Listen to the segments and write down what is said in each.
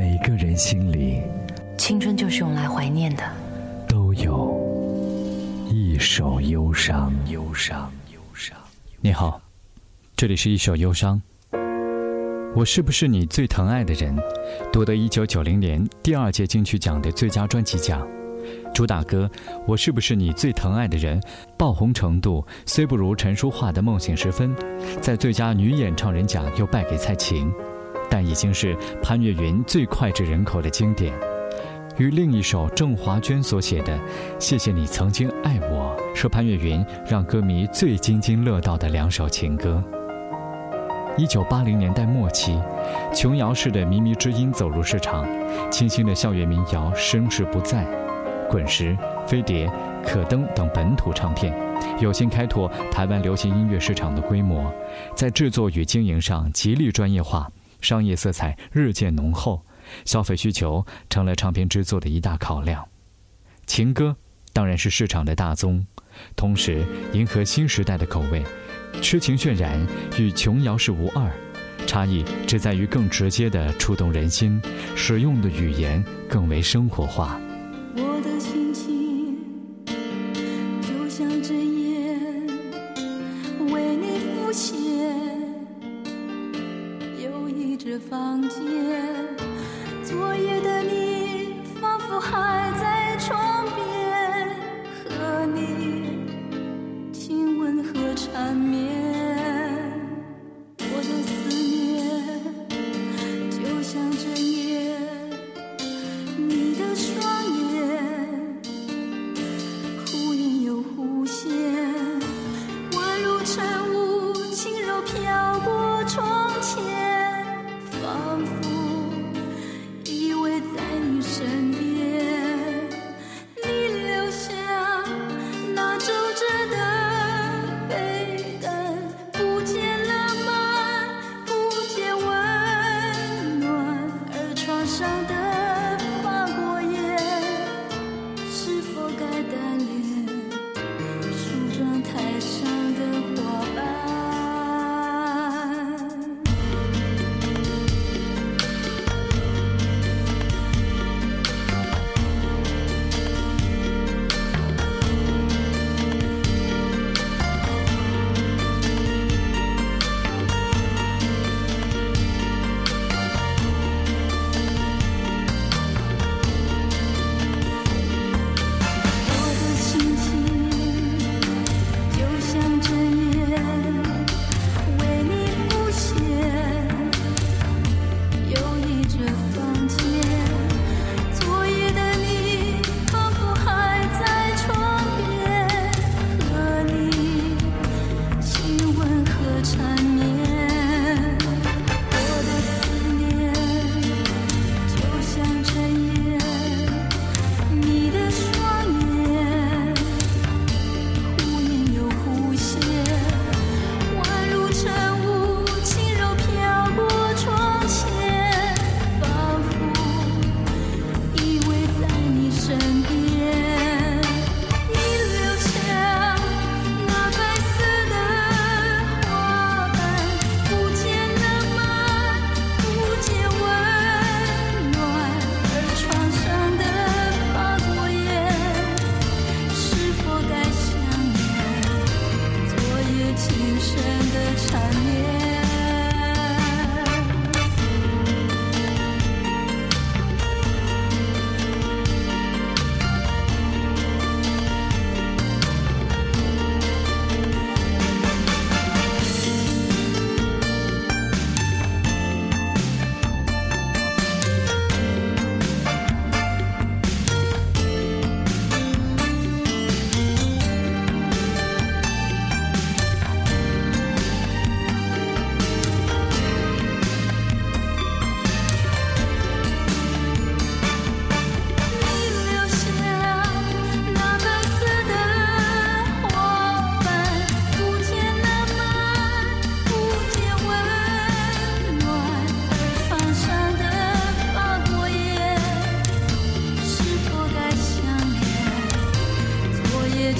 每个人心里，青春就是用来怀念的。都有一首忧伤，忧伤，忧伤。你好，这里是一首忧伤。我是不是你最疼爱的人？夺得一九九零年第二届金曲奖的最佳专辑奖。主打歌《我是不是你最疼爱的人》爆红程度虽不如陈淑桦的《梦醒时分》，在最佳女演唱人奖又败给蔡琴。但已经是潘越云最脍炙人口的经典，与另一首郑华娟所写的《谢谢你曾经爱我》，是潘越云让歌迷最津津乐道的两首情歌。一九八零年代末期，琼瑶式的靡靡之音走入市场，清新的校园民谣声势不再，滚石、飞碟、可登等本土唱片，有心开拓台湾流行音乐市场的规模，在制作与经营上极力专业化。商业色彩日渐浓厚，消费需求成了唱片制作的一大考量。情歌当然是市场的大宗，同时迎合新时代的口味，痴情渲染与琼瑶是无二，差异只在于更直接的触动人心，使用的语言更为生活化。我的心情就像针房间，昨夜的你仿佛还在床边，和你亲吻和缠绵。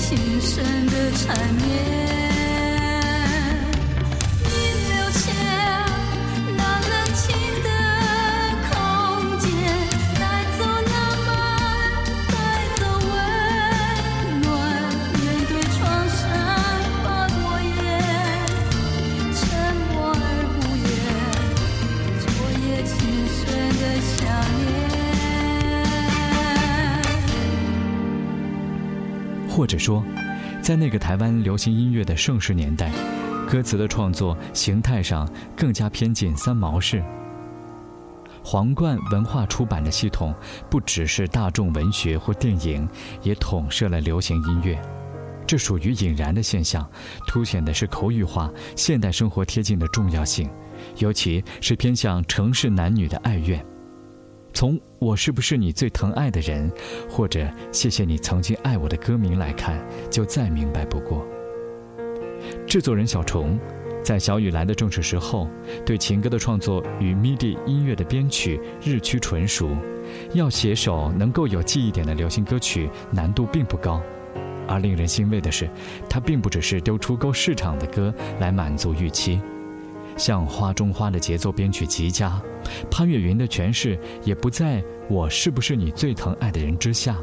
情深的缠绵。或者说，在那个台湾流行音乐的盛世年代，歌词的创作形态上更加偏近三毛式。皇冠文化出版的系统不只是大众文学或电影，也统摄了流行音乐，这属于引燃的现象，凸显的是口语化、现代生活贴近的重要性，尤其是偏向城市男女的爱怨。从“我是不是你最疼爱的人”或者“谢谢你曾经爱我”的歌名来看，就再明白不过。制作人小虫在小雨来的正是时候，对情歌的创作与 MIDI 音乐的编曲日趋纯熟，要写首能够有记忆点的流行歌曲难度并不高。而令人欣慰的是，他并不只是丢出够市场的歌来满足预期。像《花中花》的节奏编曲极佳，潘越云的诠释也不在我是不是你最疼爱的人之下，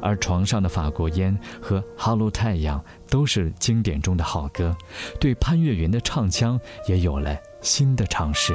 而床上的法国烟和《Hello 太阳》都是经典中的好歌，对潘越云的唱腔也有了新的尝试。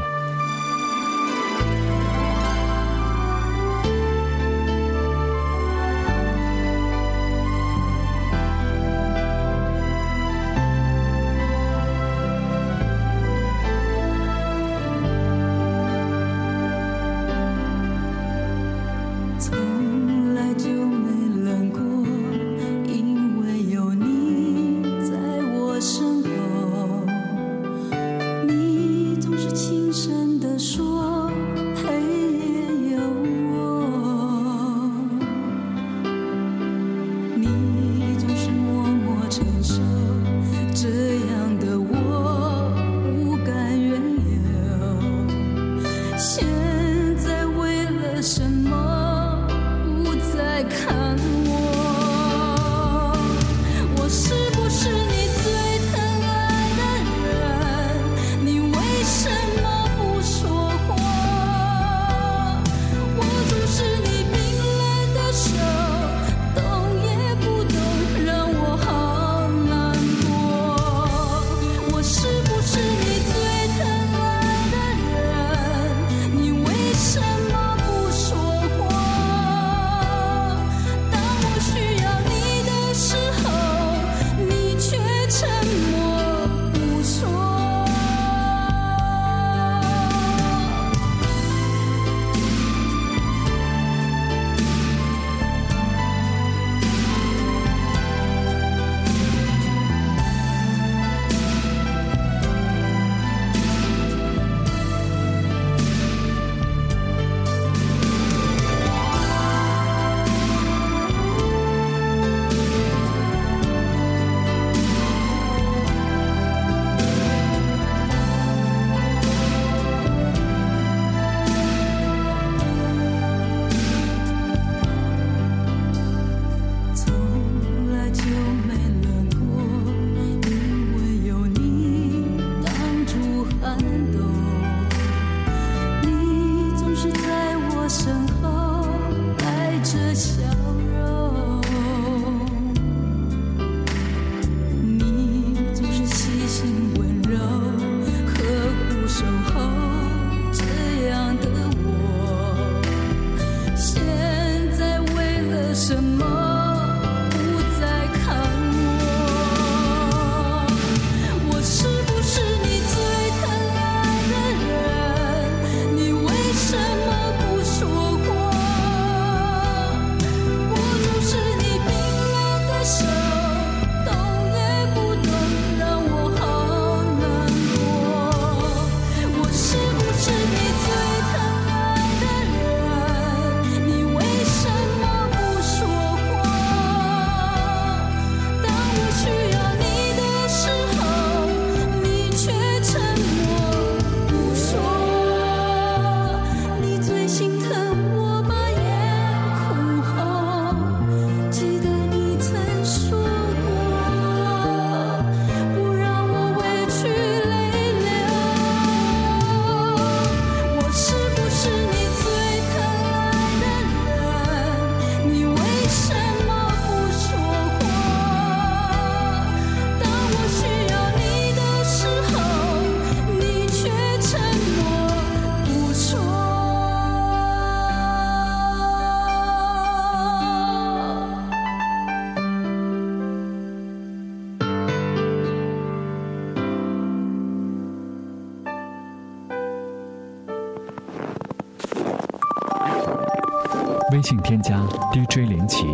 微信添加 DJ 林奇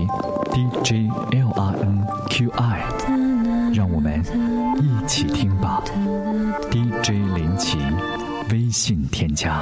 ，DJ L R N Q I，让我们一起听吧。DJ 林奇，微信添加。